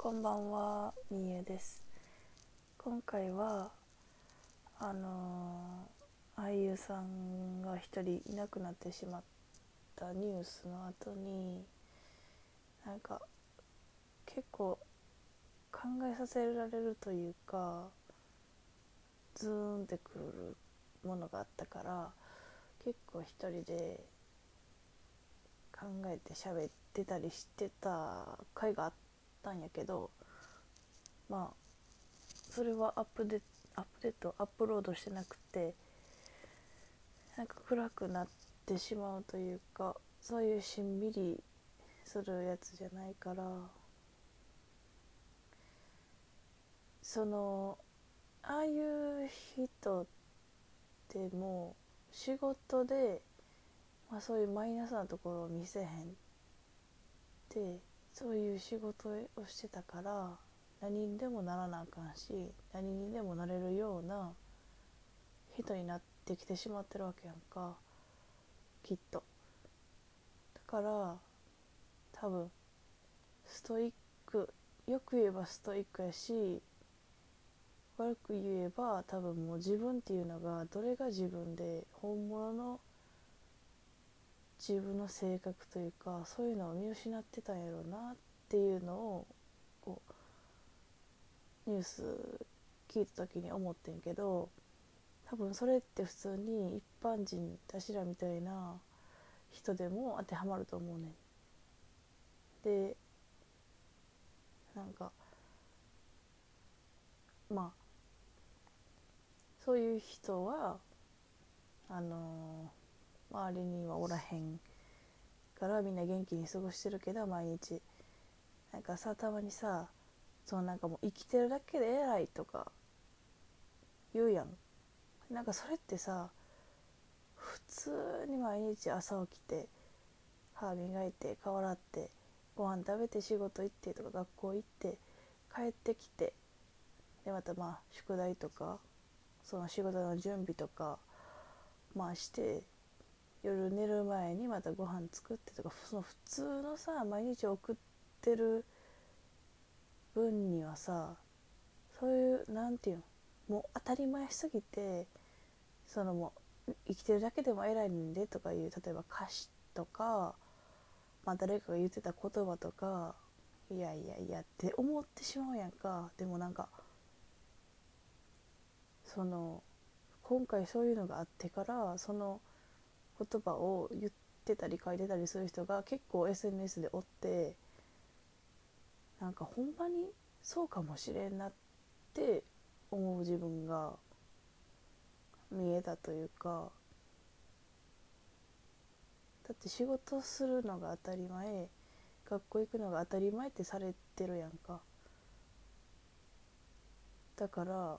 こんばんは、みえです。今回はあの俳優さんが一人いなくなってしまったニュースの後になんか結構考えさせられるというかズーンってくるものがあったから結構一人で考えて喋ってたりしてた回があったんやけどまあそれはアップデアップデートアップロードしてなくてなんか暗くなってしまうというかそういうしんみりするやつじゃないからそのああいう人っても仕事で、まあ、そういうマイナスなところを見せへんってそういう仕事をしてたから何にでもならなあかんし何にでもなれるような人になってきてしまってるわけやんかきっと。だから多分ストイックよく言えばストイックやし悪く言えば多分もう自分っていうのがどれが自分で本物の自分の性格というかそういうのを見失ってたんやろうなっていうのをこうニュース聞いた時に思ってんけど多分それって普通に一般人私らみたいな人でも当てはまると思うねん。でなんかまあそういう人はあのー周りにはおらへんからみんな元気に過ごしてるけど毎日。なんかさたまにさそのなんかもう生きてるだけで偉いとか言うやん。なんかそれってさ普通に毎日朝起きて歯磨いて顔洗ってご飯食べて仕事行ってとか学校行って帰ってきてでまたまあ宿題とかその仕事の準備とかまあして夜寝る前にまたご飯作ってとかその普通のさ毎日送ってる分にはさそういうなんていうのもう当たり前すぎてそのもう生きてるだけでも偉いんでとかいう例えば歌詞とか、まあ、誰かが言ってた言葉とかいやいやいやって思ってしまうやんか。でもなんかその今回そういうのがあってからその言葉を言ってたり書いてたりする人が結構 SNS でおってなんかほんまにそうかもしれんなって思う自分が見えたというかだって仕事するのが当たり前学校行くのが当たり前ってされてるやんか。だから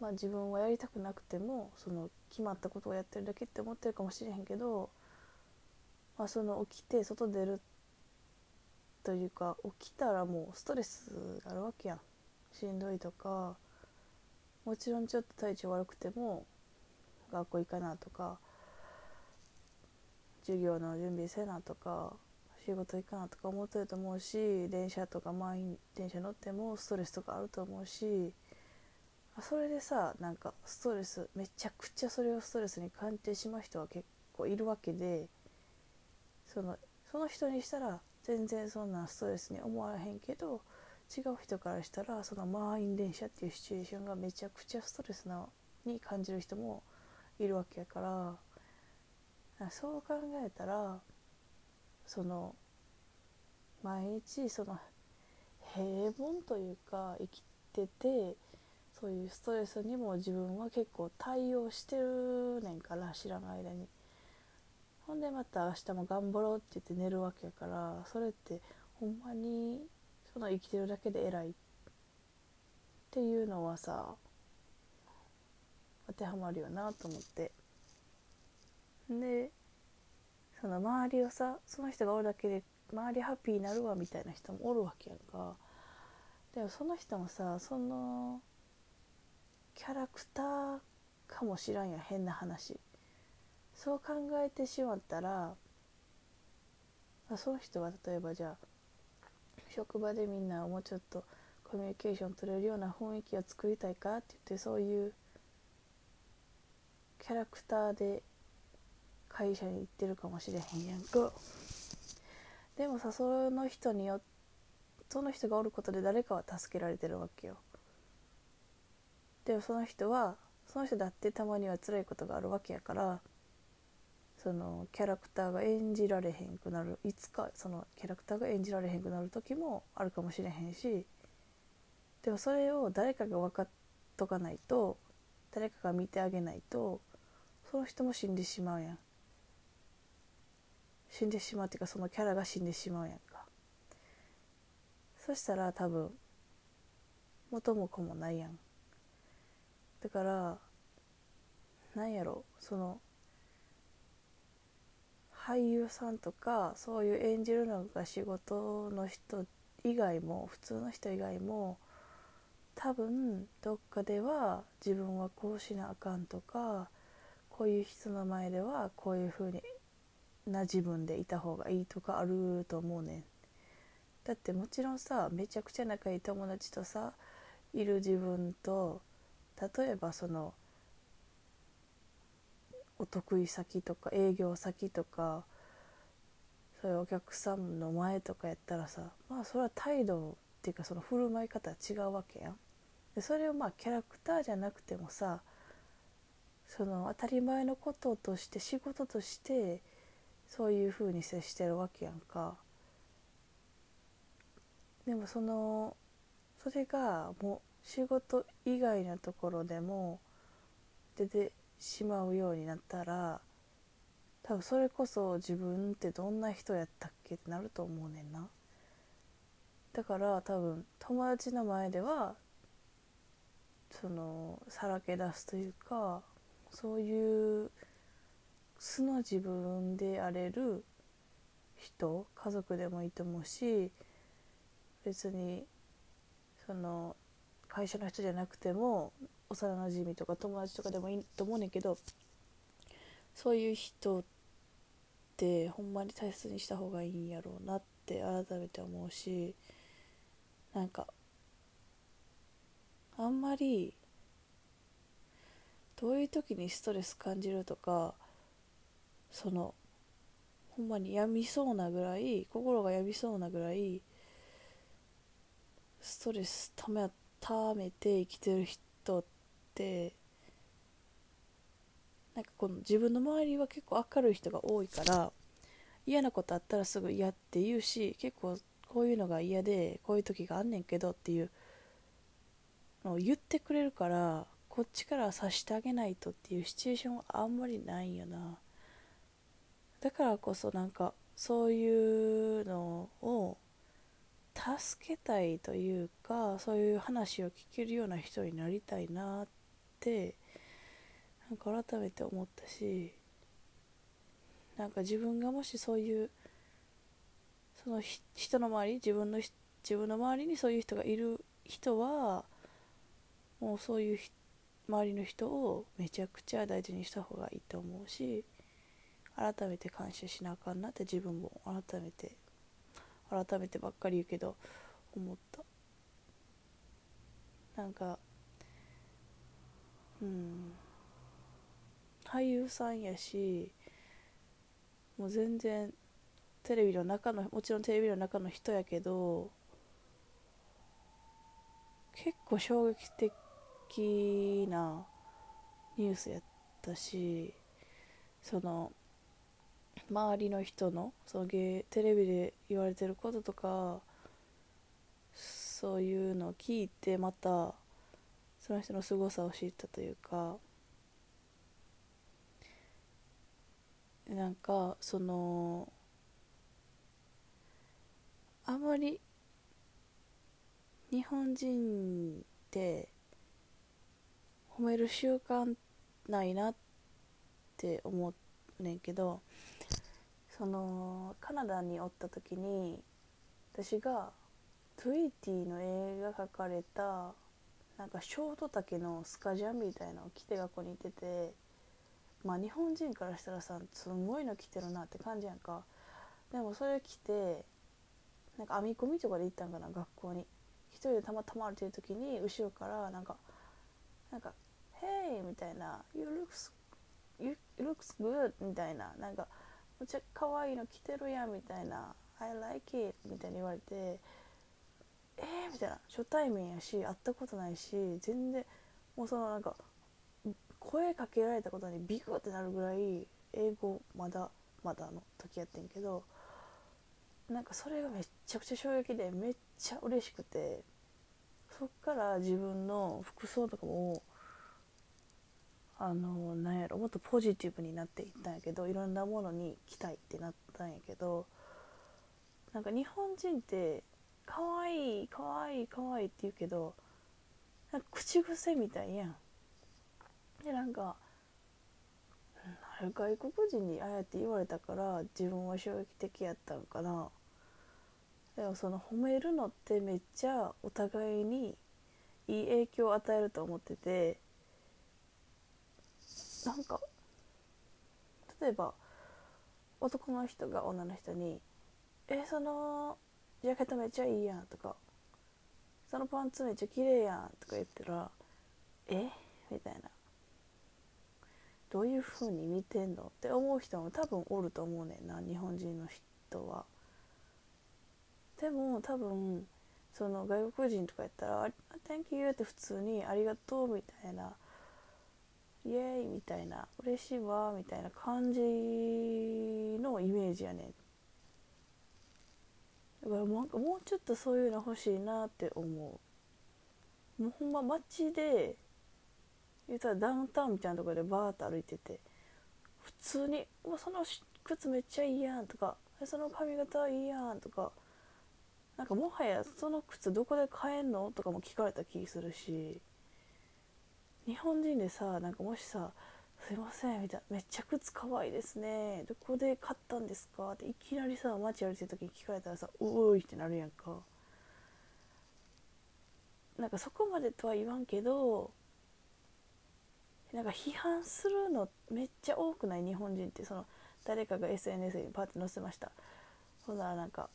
まあ自分はやりたくなくてもその決まったことをやってるだけって思ってるかもしれへんけど、まあ、その起きて外出るというか起きたらもうストレスがあるわけやん。しんどいとかもちろんちょっと体調悪くても学校行かなとか授業の準備せなとか仕事行かなとか思ってると思うし電車とか満員電車乗ってもストレスとかあると思うしそれでさなんかストレスめちゃくちゃそれをストレスに感じてしまう人は結構いるわけでそのその人にしたら全然そんなストレスに思わへんけど違う人からしたらその満員電車っていうシチュエーションがめちゃくちゃストレスなに感じる人もいるわけやからそう考えたらその毎日その平凡というか生きててそういうストレスにも自分は結構対応してるねんから知らない間に。ほんでまた明日も頑張ろうって言って寝るわけやからそれってほんまにその生きてるだけで偉いっていうのはさ当てはまるよなと思って。でその周りをさその人がおるだけで周りハッピーになるわみたいな人もおるわけやんか。でもその人もさそのキャラクターかもしらんや変な話。そう考えてしまったらその人は例えばじゃあ職場でみんなもうちょっとコミュニケーション取れるような雰囲気を作りたいかって言ってそういうキャラクターで会社に行ってるかもしれへんやんか。でもさその人によその人がおることで誰かは助けられてるわけよ。でもその人はその人だってたまには辛いことがあるわけやからそのキャラクターが演じられへんくなるいつかそのキャラクターが演じられへんくなる時もあるかもしれへんしでもそれを誰かが分かっとかないと誰かが見てあげないとその人も死んでしまうやん。死んでしまうっていうかそのキャラが死んでしまうやんか。そしたら多分元も子もないやん。だからなんやろその俳優さんとかそういう演じるのが仕事の人以外も普通の人以外も多分どっかでは自分はこうしなあかんとかこういう人の前ではこういう風にな自分でいた方がいいとかあると思うねん。だってもちろんさめちゃくちゃ仲いい友達とさいる自分と例えばそのお得意先とか営業先とかそういうお客さんの前とかやったらさまあそれは態度っていうかその振る舞い方は違うわけやん。でそれをまあキャラクターじゃなくてもさその当たり前のこととして仕事としてそういう風に接してるわけやんか。でもそのそれがもう仕事以外のところでも出てしまうようになったら多分それこそ自分ってどんな人やったっけってなると思うねんな。だから多分友達の前ではそのさらけ出すというかそういう素の自分であれる人家族でもいいと思うし別にその会社の人じゃなくても幼なじみとか友達とかでもいいと思うねんけどそういう人ってほんまに大切にした方がいいんやろうなって改めて思うしなんかあんまりどういう時にストレス感じるとかそのほんまに病みそうなぐらい心が病みそうなぐらいストレスため合ってためて生きてる人ってなんかこの自分の周りは結構明るい人が多いから嫌なことあったらすぐ嫌って言うし結構こういうのが嫌でこういう時があんねんけどっていうのを言ってくれるからこっちから察してあげないとっていうシチュエーションはあんまりないよな。だからこそなんかそういう助けたいというかそういう話を聞けるような人になりたいなってなんか改めて思ったしなんか自分がもしそういうその人の周り自分の自分の周りにそういう人がいる人はもうそういう周りの人をめちゃくちゃ大事にした方がいいと思うし改めて感謝しなあかんなって自分も改めて改めてばっかり言うけど思った。なんかうん。俳優さんやしもう全然テレビの中のもちろんテレビの中の人やけど結構衝撃的なニュースやったしその周りの人のそのゲテレビで言われてることとかそういうのを聞いてまたその人の凄さを知ったというかなんかそのあまり日本人って褒める習慣ないなって思うねんけどそのカナダにおった時に私がトゥイーティの映画描かれたなんかショート丈のスカジャンみたいなのを着て学校に行っててまあ日本人からしたらさすごいの着てるなって感じやんか。でもそれ着てなんか編み込みとかで行ったんかな学校に。一人でたまたま歩いてる時に後ろからなんかなんか「Hey!」みたいな「You looks, you looks good」みたいな。なんか「めっちゃ可愛いの着てるやん」みたいな「I like it」みたいに言われて「えー?」みたいな初対面やし会ったことないし全然もうそのなんか声かけられたことにビクってなるぐらい英語まだまだの時やってんけどなんかそれがめちゃくちゃ衝撃でめっちゃ嬉しくてそっから自分の服装とかもあのなんやろもっとポジティブになっていったんやけどいろんなものに着たいってなったんやけどなんか日本人って可愛い可愛い可愛いって言うけどなんか口癖みたいやん。でなんか外国人にああやって言われたから自分は衝撃的やったんかなでもその褒めるのってめっちゃお互いにいい影響を与えると思っててなんか例えば男の人が女の人に「えそのジャケットめっちゃいいやん」とか「そのパンツめっちゃ綺麗やん」とか言ったら「え？みたいなどういう風に見てんのって思う人も多分おると思うねんな日本人の人は。でも多分その外国人とかやったら「Thank you」って普通に「ありがとう」みたいな「イエーイ」みたいな「嬉しいわ」みたいな感じのイメージやねん。だからもうもうちょっとそういうの欲しいなって思う。もうほんま街で言ったらダウンタウンみたいなところでバーッと歩いてて普通に「うわその靴めっちゃいいやん」とか「その髪型いいやん」とかなんかもはやその靴どこで買えんのとかも聞かれた気するし日本人でさなんかもしさ「すいません」みたいな「めっちゃ靴かわいいですねどこで買ったんですか?」っていきなりさ街歩いてる時に聞かれたらさ「おい」ってなるやんか。なんかそこまでとは言わんけどなんか批判するのめっちゃ多くない？日本人ってその誰かが SNS にパッて載せましたほんならなんか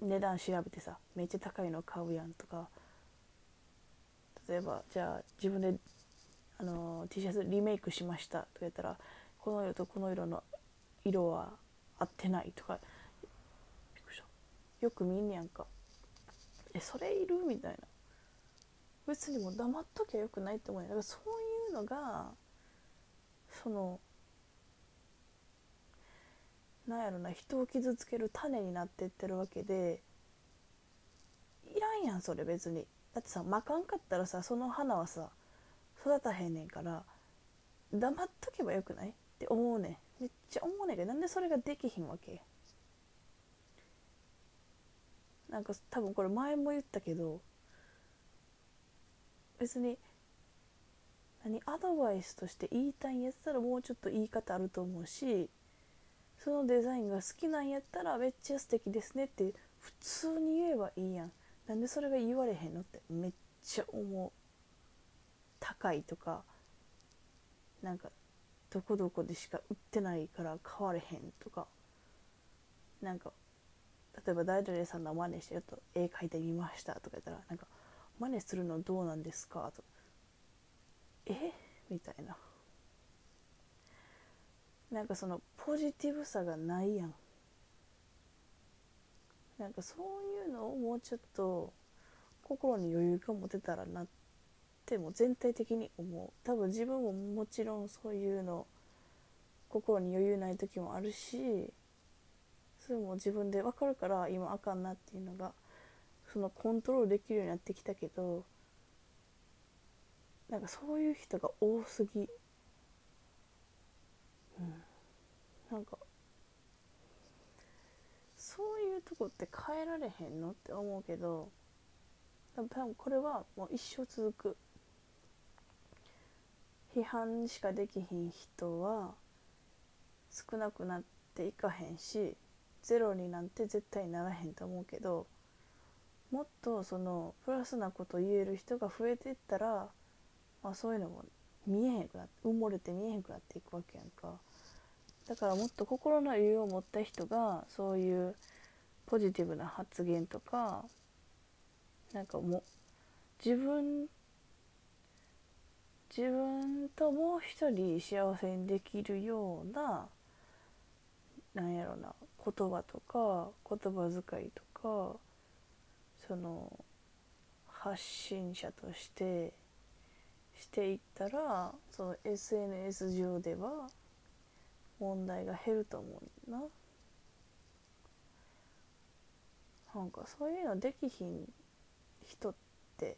値段調べてさめっちゃ高いの買うやんとか例えばじゃあ自分であの T シャツリメイクしましたとか言ったらこの色とこの色の色は合ってないとかよく見んねやんか。えそれいる？みたいな。別にもう黙っときゃよくないって思うだからそういうのがそのなんやろな人を傷つける種になってってるわけでいらんやんそれ別に。だってさまかんかったらさその花はさ育たへんねんから黙っとけばよくない？って思うねん。めっちゃ思うねんけどなんでそれができひんわけ？なんか多分これ前も言ったけど別に何アドバイスとして言いたいんやったらもうちょっと言い方あると思うしそのデザインが好きなんやったらめっちゃ素敵ですねって普通に言えばいいやん。なんでそれが言われへんのってめっちゃ思う。高いとかなんかどこどこでしか売ってないから買われへんとかなんか例えば誰々さんの真似してちょっと絵描いてみましたとか言ったらなんか真似するのどうなんですか？とえ？みたいな。なんかそのポジティブさがないやん。なんかそういうのをもうちょっと心に余裕が持てたらなっても全体的に思う。多分自分ももちろんそういうの心に余裕ない時もあるしそれも自分で分かるから今あかんなっていうのがそのコントロールできるようになってきたけどなんかそういう人が多すぎ。うん。なんかそういうとこって変えられへんのって思うけど多分これはもう一生続く。批判しかできひん人は少なくなっていかへんしゼロになんて絶対ならへんと思うけどもっとそのプラスなこと言える人が増えていったら、まあ、そういうのも見えへんくなって埋もれて見えへんくなっていくわけやんか。だからもっと心の余裕を持った人がそういうポジティブな発言とかなんかも自分自分ともう一人幸せにできるようななんやろな言葉とか言葉遣いとかその発信者としてしていったらその SNS 上では問題が減ると思うな。なんかそういうのできひん人って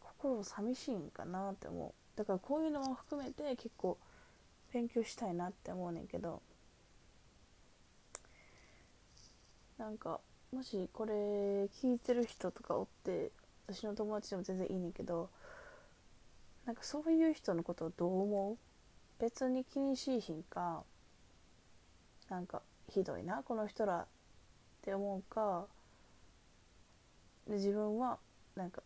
心寂しいんかなって思う。だからこういうのも含めて結構勉強したいなって思うねんけど。なんかもしこれ聞いてる人とかおって私の友達でも全然いいねんけどなんかそういう人のことをどう思う？別に気にしいひんかなんかひどいなこの人らって思うかで自分はなんか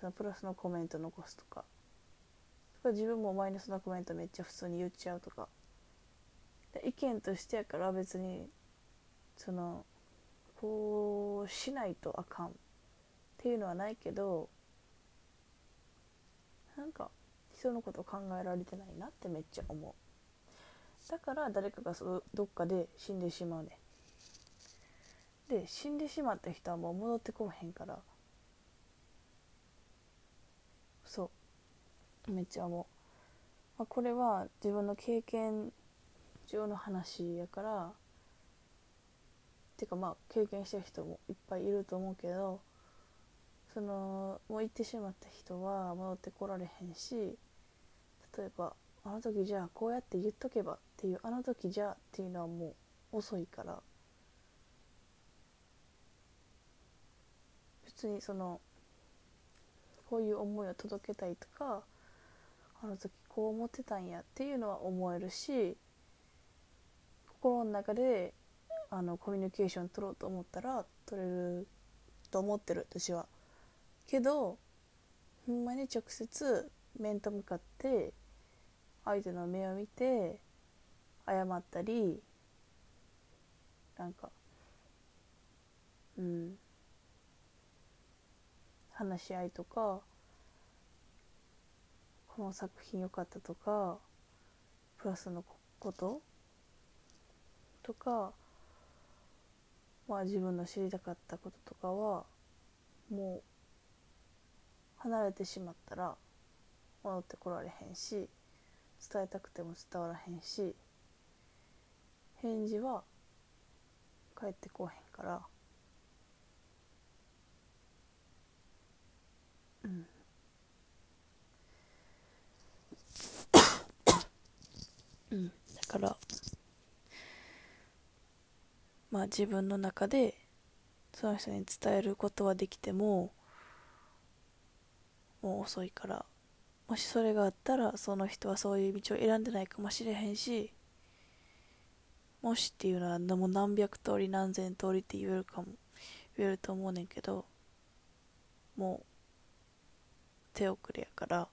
そのプラスのコメント残すとかとか自分もマイナスのコメントめっちゃ普通に言っちゃうとか意見としてやから別にそのこうしないとあかんっていうのはないけどなんか人のことを考えられてないなってめっちゃ思う。だから誰かがそどっかで死んでしまうねで死んでしまった人はもう戻ってこへんから。そう。めっちゃ思う、まあ、これは自分の経験上の話やから。てかまあ経験した人もいっぱいいると思うけど。そのもう行ってしまった人は戻ってこられへんし。例えばあの時じゃあこうやって言っとけばっていうあの時じゃあっていうのはもう遅いから別にそのこういう思いを届けたいとかあの時こう思ってたんやっていうのは思えるし心の中であのコミュニケーション取ろうと思ったら取れると思ってる私は。けどほんまに直接面と向かって相手の目を見て謝ったりなんかうん。話し合いとかこの作品良かったとかプラスのこととかまあ自分の知りたかったこととかはもう離れてしまったら戻ってこられへんし。伝えたくても伝わらへんし返事は返ってこうへんから。うん。うん。だからまあ自分の中でその人に伝えることはできてももう遅いから。もしそれがあったらその人はそういう道を選んでないかもしれへんしもしっていうのはもう何百通り何千通りって言えるかも言えると思うねんけどもう手遅れやから。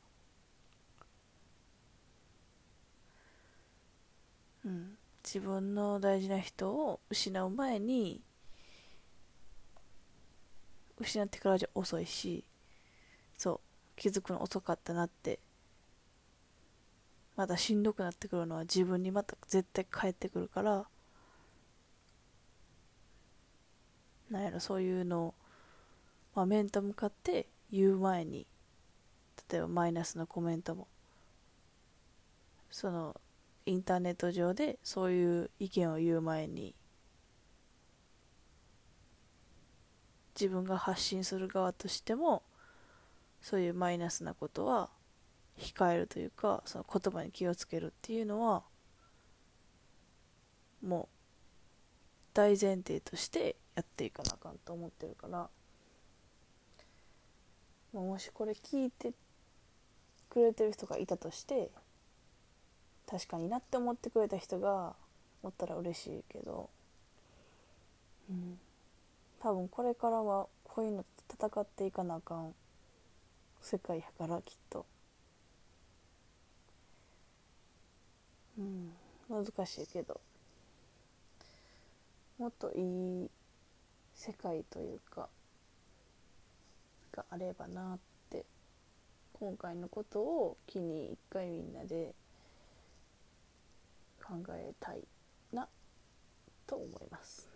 うん。自分の大事な人を失う前に失ってからじゃ遅いし気づくの遅かったなって。まだしんどくなってくるのは自分にまた絶対返ってくるから。なんやろそういうのを、まあ、面と向かって言う前に例えばマイナスのコメントもそのインターネット上でそういう意見を言う前に自分が発信する側としてもそういうマイナスなことは控えるというかその言葉に気をつけるっていうのはもう大前提としてやっていかなあかんと思ってるからもしこれ聞いてくれてる人がいたとして確かになって思ってくれた人がおったら嬉しいけど、うん、多分これからはこういうのと戦っていかなあかん。世界やからきっとうん難しいけどもっといい世界というかがあればなって今回のことを機に一回みんなで考えたいなと思います。